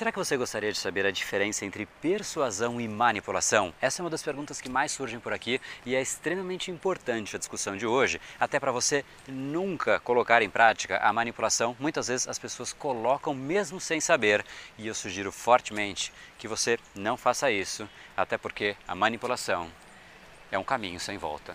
Será que você gostaria de saber a diferença entre persuasão e manipulação? Essa é uma das perguntas que mais surgem por aqui e é extremamente importante a discussão de hoje, até para você nunca colocar em prática a manipulação. Muitas vezes as pessoas colocam mesmo sem saber, e eu sugiro fortemente que você não faça isso, até porque a manipulação é um caminho sem volta.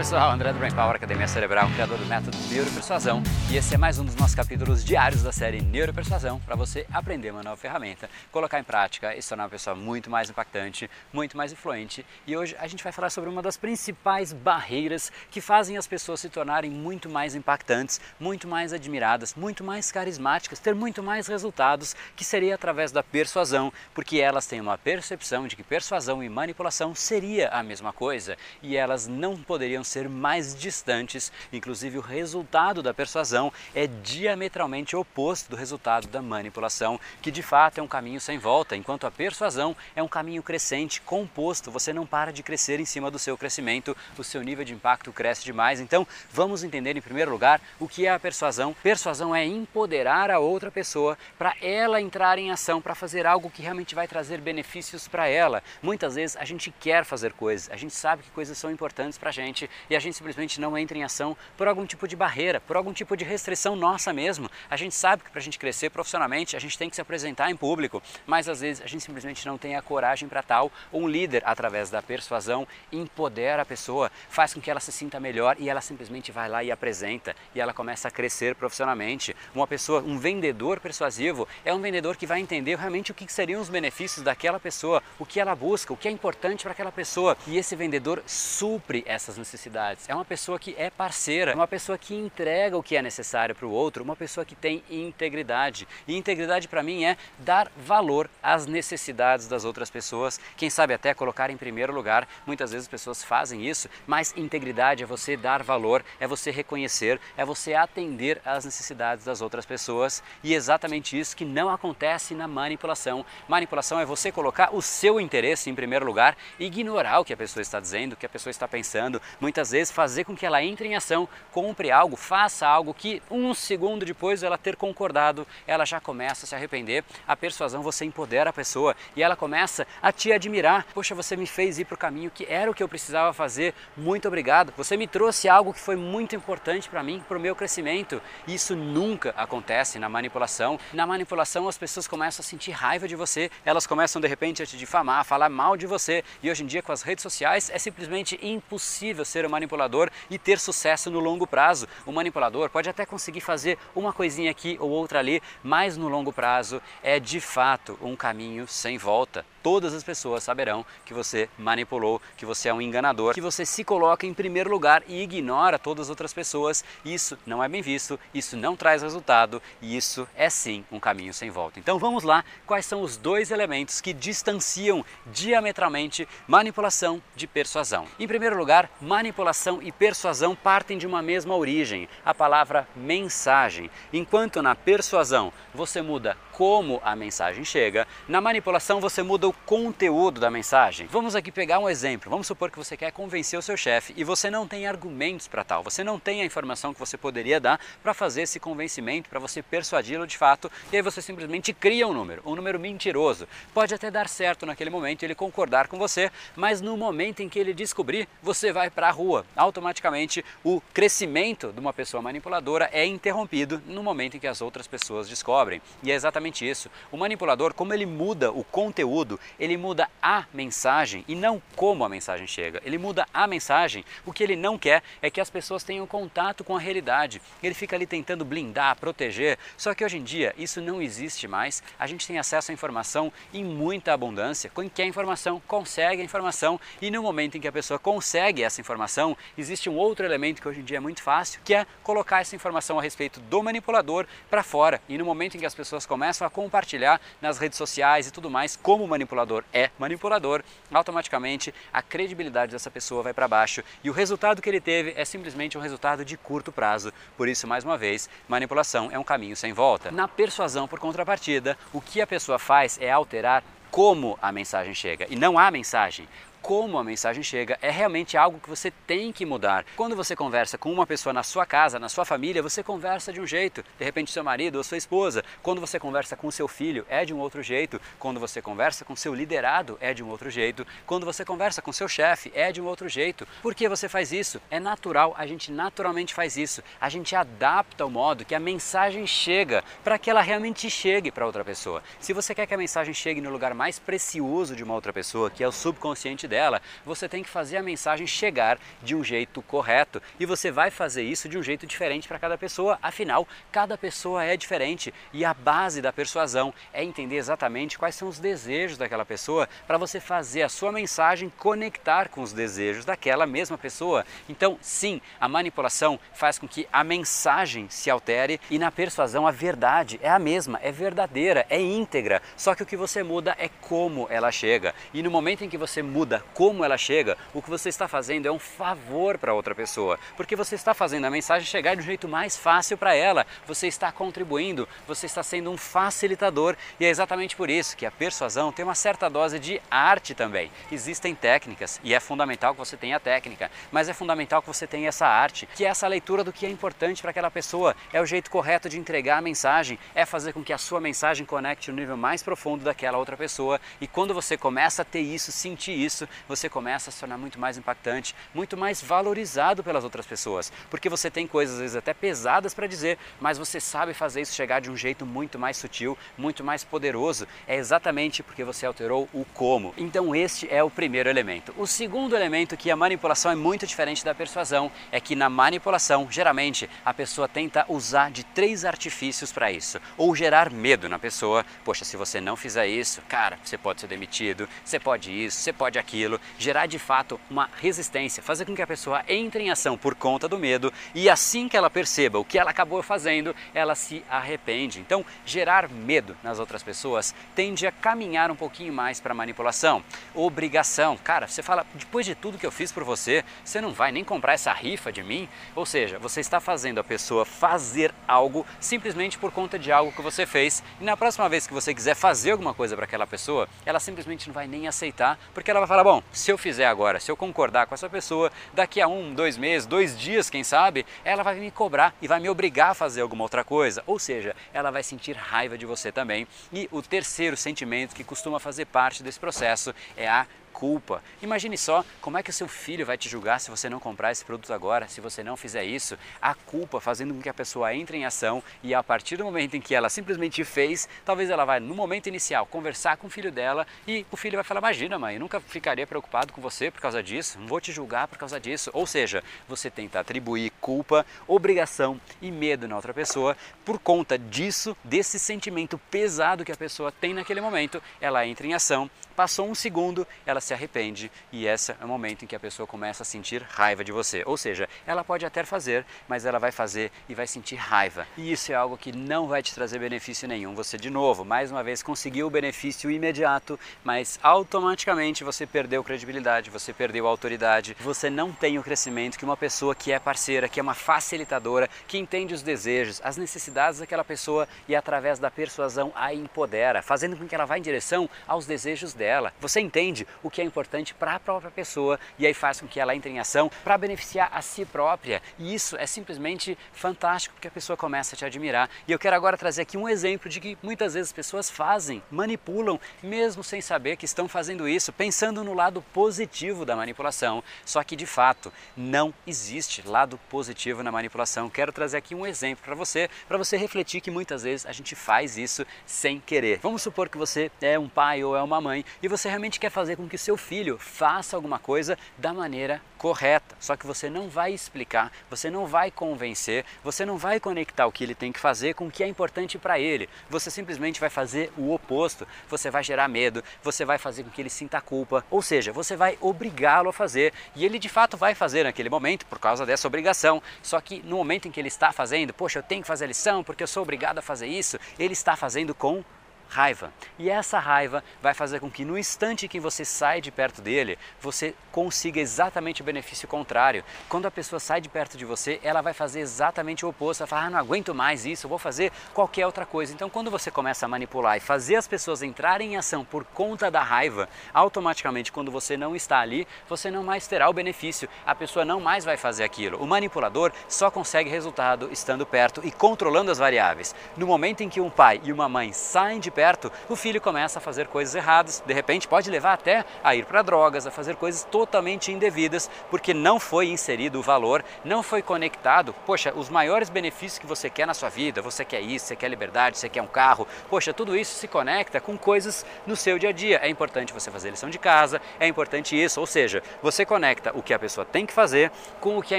pessoal, André do Brain Power, Academia Cerebral, criador do método Neuropersuasão. E esse é mais um dos nossos capítulos diários da série Neuropersuasão para você aprender uma nova ferramenta, colocar em prática e se tornar uma pessoa muito mais impactante, muito mais influente. E hoje a gente vai falar sobre uma das principais barreiras que fazem as pessoas se tornarem muito mais impactantes, muito mais admiradas, muito mais carismáticas, ter muito mais resultados, que seria através da persuasão, porque elas têm uma percepção de que persuasão e manipulação seria a mesma coisa e elas não poderiam ser mais distantes, inclusive o resultado da persuasão é diametralmente oposto do resultado da manipulação, que de fato é um caminho sem volta, enquanto a persuasão é um caminho crescente, composto, você não para de crescer em cima do seu crescimento, o seu nível de impacto cresce demais. Então, vamos entender em primeiro lugar o que é a persuasão. Persuasão é empoderar a outra pessoa para ela entrar em ação, para fazer algo que realmente vai trazer benefícios para ela. Muitas vezes a gente quer fazer coisas, a gente sabe que coisas são importantes para a gente e a gente simplesmente não entra em ação por algum tipo de barreira, por algum tipo de restrição nossa mesmo. A gente sabe que para a gente crescer profissionalmente a gente tem que se apresentar em público, mas às vezes a gente simplesmente não tem a coragem para tal. Um líder, através da persuasão, empodera a pessoa, faz com que ela se sinta melhor e ela simplesmente vai lá e apresenta e ela começa a crescer profissionalmente. Uma pessoa, um vendedor persuasivo, é um vendedor que vai entender realmente o que seriam os benefícios daquela pessoa, o que ela busca, o que é importante para aquela pessoa. E esse vendedor supre essas necessidades. É uma pessoa que é parceira, é uma pessoa que entrega o que é necessário para o outro, uma pessoa que tem integridade. E integridade para mim é dar valor às necessidades das outras pessoas, quem sabe até colocar em primeiro lugar. Muitas vezes as pessoas fazem isso, mas integridade é você dar valor, é você reconhecer, é você atender às necessidades das outras pessoas. E é exatamente isso que não acontece na manipulação. Manipulação é você colocar o seu interesse em primeiro lugar, ignorar o que a pessoa está dizendo, o que a pessoa está pensando, muitas vezes fazer com que ela entre em ação, compre algo, faça algo que um segundo depois ela ter concordado, ela já começa a se arrepender. A persuasão você empodera a pessoa e ela começa a te admirar. Poxa, você me fez ir para o caminho que era o que eu precisava fazer. Muito obrigado. Você me trouxe algo que foi muito importante para mim, para o meu crescimento. Isso nunca acontece na manipulação. Na manipulação as pessoas começam a sentir raiva de você, elas começam de repente a te difamar, a falar mal de você. E hoje em dia com as redes sociais é simplesmente impossível ser manipulador e ter sucesso no longo prazo. O manipulador pode até conseguir fazer uma coisinha aqui ou outra ali, mas no longo prazo é de fato um caminho sem volta todas as pessoas saberão que você manipulou, que você é um enganador, que você se coloca em primeiro lugar e ignora todas as outras pessoas. Isso não é bem visto, isso não traz resultado e isso é sim um caminho sem volta. Então vamos lá, quais são os dois elementos que distanciam diametralmente manipulação de persuasão? Em primeiro lugar, manipulação e persuasão partem de uma mesma origem, a palavra mensagem. Enquanto na persuasão você muda como a mensagem chega, na manipulação você muda o conteúdo da mensagem. Vamos aqui pegar um exemplo. Vamos supor que você quer convencer o seu chefe e você não tem argumentos para tal, você não tem a informação que você poderia dar para fazer esse convencimento, para você persuadi-lo de fato, e aí você simplesmente cria um número, um número mentiroso. Pode até dar certo naquele momento ele concordar com você, mas no momento em que ele descobrir, você vai para a rua. Automaticamente o crescimento de uma pessoa manipuladora é interrompido no momento em que as outras pessoas descobrem. E é exatamente exatamente isso. O manipulador, como ele muda o conteúdo, ele muda a mensagem e não como a mensagem chega. Ele muda a mensagem. O que ele não quer é que as pessoas tenham contato com a realidade. Ele fica ali tentando blindar, proteger. Só que hoje em dia isso não existe mais. A gente tem acesso à informação em muita abundância. Quem quer informação consegue a informação e no momento em que a pessoa consegue essa informação, existe um outro elemento que hoje em dia é muito fácil, que é colocar essa informação a respeito do manipulador para fora. E no momento em que as pessoas começam a compartilhar nas redes sociais e tudo mais como o manipulador é manipulador, automaticamente a credibilidade dessa pessoa vai para baixo e o resultado que ele teve é simplesmente um resultado de curto prazo. Por isso, mais uma vez, manipulação é um caminho sem volta. Na persuasão, por contrapartida, o que a pessoa faz é alterar como a mensagem chega e não a mensagem como a mensagem chega é realmente algo que você tem que mudar. Quando você conversa com uma pessoa na sua casa, na sua família, você conversa de um jeito. De repente, seu marido ou sua esposa. Quando você conversa com seu filho, é de um outro jeito. Quando você conversa com seu liderado, é de um outro jeito. Quando você conversa com seu chefe, é de um outro jeito. Por que você faz isso? É natural, a gente naturalmente faz isso. A gente adapta o modo que a mensagem chega para que ela realmente chegue para outra pessoa. Se você quer que a mensagem chegue no lugar mais precioso de uma outra pessoa, que é o subconsciente dela, você tem que fazer a mensagem chegar de um jeito correto e você vai fazer isso de um jeito diferente para cada pessoa. Afinal, cada pessoa é diferente e a base da persuasão é entender exatamente quais são os desejos daquela pessoa para você fazer a sua mensagem conectar com os desejos daquela mesma pessoa. Então, sim, a manipulação faz com que a mensagem se altere e na persuasão a verdade é a mesma, é verdadeira, é íntegra. Só que o que você muda é como ela chega. E no momento em que você muda como ela chega, o que você está fazendo é um favor para outra pessoa, porque você está fazendo a mensagem chegar de um jeito mais fácil para ela. Você está contribuindo, você está sendo um facilitador e é exatamente por isso que a persuasão tem uma certa dose de arte também. Existem técnicas e é fundamental que você tenha a técnica, mas é fundamental que você tenha essa arte, que é essa leitura do que é importante para aquela pessoa, é o jeito correto de entregar a mensagem, é fazer com que a sua mensagem conecte no nível mais profundo daquela outra pessoa e quando você começa a ter isso, sentir isso, você começa a se tornar muito mais impactante, muito mais valorizado pelas outras pessoas, porque você tem coisas às vezes até pesadas para dizer, mas você sabe fazer isso chegar de um jeito muito mais sutil, muito mais poderoso. É exatamente porque você alterou o como. Então este é o primeiro elemento. O segundo elemento que a manipulação é muito diferente da persuasão é que na manipulação, geralmente, a pessoa tenta usar de três artifícios para isso, ou gerar medo na pessoa. Poxa, se você não fizer isso, cara, você pode ser demitido, você pode isso, você pode aquilo aquilo, gerar de fato uma resistência, fazer com que a pessoa entre em ação por conta do medo e assim que ela perceba o que ela acabou fazendo, ela se arrepende. Então, gerar medo nas outras pessoas tende a caminhar um pouquinho mais para manipulação. Obrigação, cara, você fala, depois de tudo que eu fiz por você, você não vai nem comprar essa rifa de mim? Ou seja, você está fazendo a pessoa fazer algo simplesmente por conta de algo que você fez e na próxima vez que você quiser fazer alguma coisa para aquela pessoa, ela simplesmente não vai nem aceitar, porque ela vai falar, bom, se eu fizer agora, se eu concordar com essa pessoa, daqui a um, dois meses, dois dias, quem sabe, ela vai me cobrar e vai me obrigar a fazer alguma outra coisa. Ou seja, ela vai sentir raiva de você também. E o terceiro sentimento que costuma fazer parte desse processo é a culpa. Imagine só como é que o seu filho vai te julgar se você não comprar esse produto agora, se você não fizer isso. A culpa fazendo com que a pessoa entre em ação e a partir do momento em que ela simplesmente fez, talvez ela vai no momento inicial conversar com o filho dela e o filho vai falar: "Imagina, mãe, eu nunca ficaria preocupado com você por causa disso, não vou te julgar por causa disso". Ou seja, você tenta atribuir culpa, obrigação e medo na outra pessoa por conta disso, desse sentimento pesado que a pessoa tem naquele momento, ela entra em ação. Passou um segundo, ela se arrepende e esse é o momento em que a pessoa começa a sentir raiva de você. Ou seja, ela pode até fazer, mas ela vai fazer e vai sentir raiva. E isso é algo que não vai te trazer benefício nenhum. Você, de novo, mais uma vez conseguiu o benefício imediato, mas automaticamente você perdeu credibilidade, você perdeu autoridade, você não tem o crescimento que uma pessoa que é parceira, que é uma facilitadora, que entende os desejos, as necessidades daquela pessoa e através da persuasão a empodera, fazendo com que ela vá em direção aos desejos dela você entende o que é importante para a própria pessoa e aí faz com que ela entre em ação para beneficiar a si própria. E isso é simplesmente fantástico porque a pessoa começa a te admirar. E eu quero agora trazer aqui um exemplo de que muitas vezes as pessoas fazem, manipulam, mesmo sem saber que estão fazendo isso, pensando no lado positivo da manipulação. Só que de fato não existe lado positivo na manipulação. Quero trazer aqui um exemplo para você, para você refletir que muitas vezes a gente faz isso sem querer. Vamos supor que você é um pai ou é uma mãe e você realmente quer fazer com que seu filho faça alguma coisa da maneira correta. Só que você não vai explicar, você não vai convencer, você não vai conectar o que ele tem que fazer com o que é importante para ele. Você simplesmente vai fazer o oposto. Você vai gerar medo, você vai fazer com que ele sinta culpa, ou seja, você vai obrigá-lo a fazer e ele de fato vai fazer naquele momento por causa dessa obrigação. Só que no momento em que ele está fazendo, poxa, eu tenho que fazer a lição porque eu sou obrigado a fazer isso, ele está fazendo com raiva. E essa raiva vai fazer com que no instante que você sai de perto dele, você consiga exatamente o benefício contrário. Quando a pessoa sai de perto de você, ela vai fazer exatamente o oposto. Ela vai falar, ah, não aguento mais isso, vou fazer qualquer outra coisa. Então, quando você começa a manipular e fazer as pessoas entrarem em ação por conta da raiva, automaticamente, quando você não está ali, você não mais terá o benefício. A pessoa não mais vai fazer aquilo. O manipulador só consegue resultado estando perto e controlando as variáveis. No momento em que um pai e uma mãe saem de perto, o filho começa a fazer coisas erradas, de repente pode levar até a ir para drogas, a fazer coisas totalmente indevidas, porque não foi inserido o valor, não foi conectado. Poxa, os maiores benefícios que você quer na sua vida, você quer isso, você quer liberdade, você quer um carro, poxa, tudo isso se conecta com coisas no seu dia a dia. É importante você fazer lição de casa, é importante isso, ou seja, você conecta o que a pessoa tem que fazer com o que é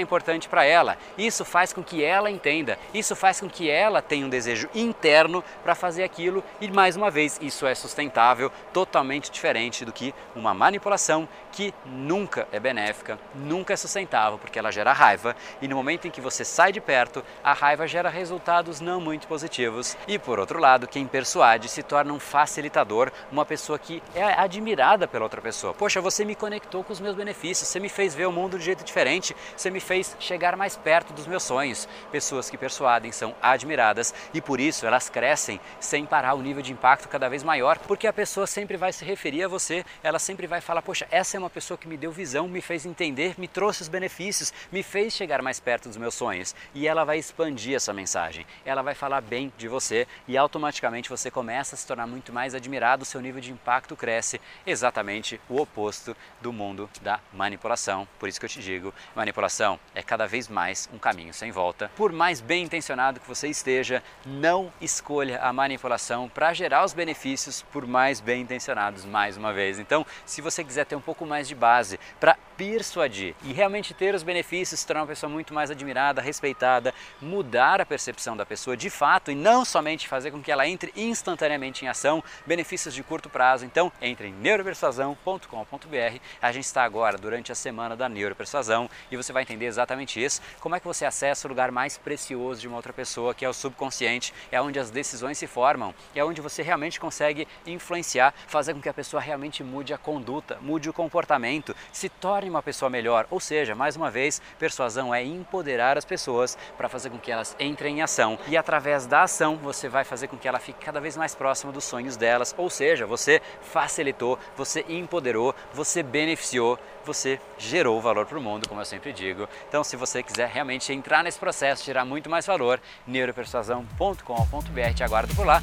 importante para ela. Isso faz com que ela entenda, isso faz com que ela tenha um desejo interno para fazer aquilo e mais mais uma vez, isso é sustentável, totalmente diferente do que uma manipulação que nunca é benéfica, nunca é sustentável, porque ela gera raiva e no momento em que você sai de perto, a raiva gera resultados não muito positivos. E por outro lado, quem persuade se torna um facilitador, uma pessoa que é admirada pela outra pessoa. Poxa, você me conectou com os meus benefícios, você me fez ver o mundo de jeito diferente, você me fez chegar mais perto dos meus sonhos. Pessoas que persuadem são admiradas e por isso elas crescem sem parar o nível de impacto cada vez maior, porque a pessoa sempre vai se referir a você, ela sempre vai falar: Poxa, essa é uma pessoa que me deu visão, me fez entender, me trouxe os benefícios, me fez chegar mais perto dos meus sonhos. E ela vai expandir essa mensagem, ela vai falar bem de você e automaticamente você começa a se tornar muito mais admirado, seu nível de impacto cresce, exatamente o oposto do mundo da manipulação. Por isso que eu te digo: manipulação é cada vez mais um caminho sem volta. Por mais bem intencionado que você esteja, não escolha a manipulação para gerar os benefícios por mais bem intencionados mais uma vez. Então, se você quiser ter um pouco mais de base para persuadir e realmente ter os benefícios, se tornar uma pessoa muito mais admirada, respeitada, mudar a percepção da pessoa de fato e não somente fazer com que ela entre instantaneamente em ação, benefícios de curto prazo. Então, entre em neuropersuasão.com.br. A gente está agora durante a semana da neuropersuasão e você vai entender exatamente isso, como é que você acessa o lugar mais precioso de uma outra pessoa, que é o subconsciente, é onde as decisões se formam, é onde você realmente consegue influenciar, fazer com que a pessoa realmente mude a conduta, mude o comportamento, se torne uma pessoa melhor. Ou seja, mais uma vez, persuasão é empoderar as pessoas para fazer com que elas entrem em ação e através da ação você vai fazer com que ela fique cada vez mais próxima dos sonhos delas. Ou seja, você facilitou, você empoderou, você beneficiou, você gerou valor para o mundo, como eu sempre digo. Então, se você quiser realmente entrar nesse processo, tirar muito mais valor, neuropersuasão.com.br te aguardo por lá.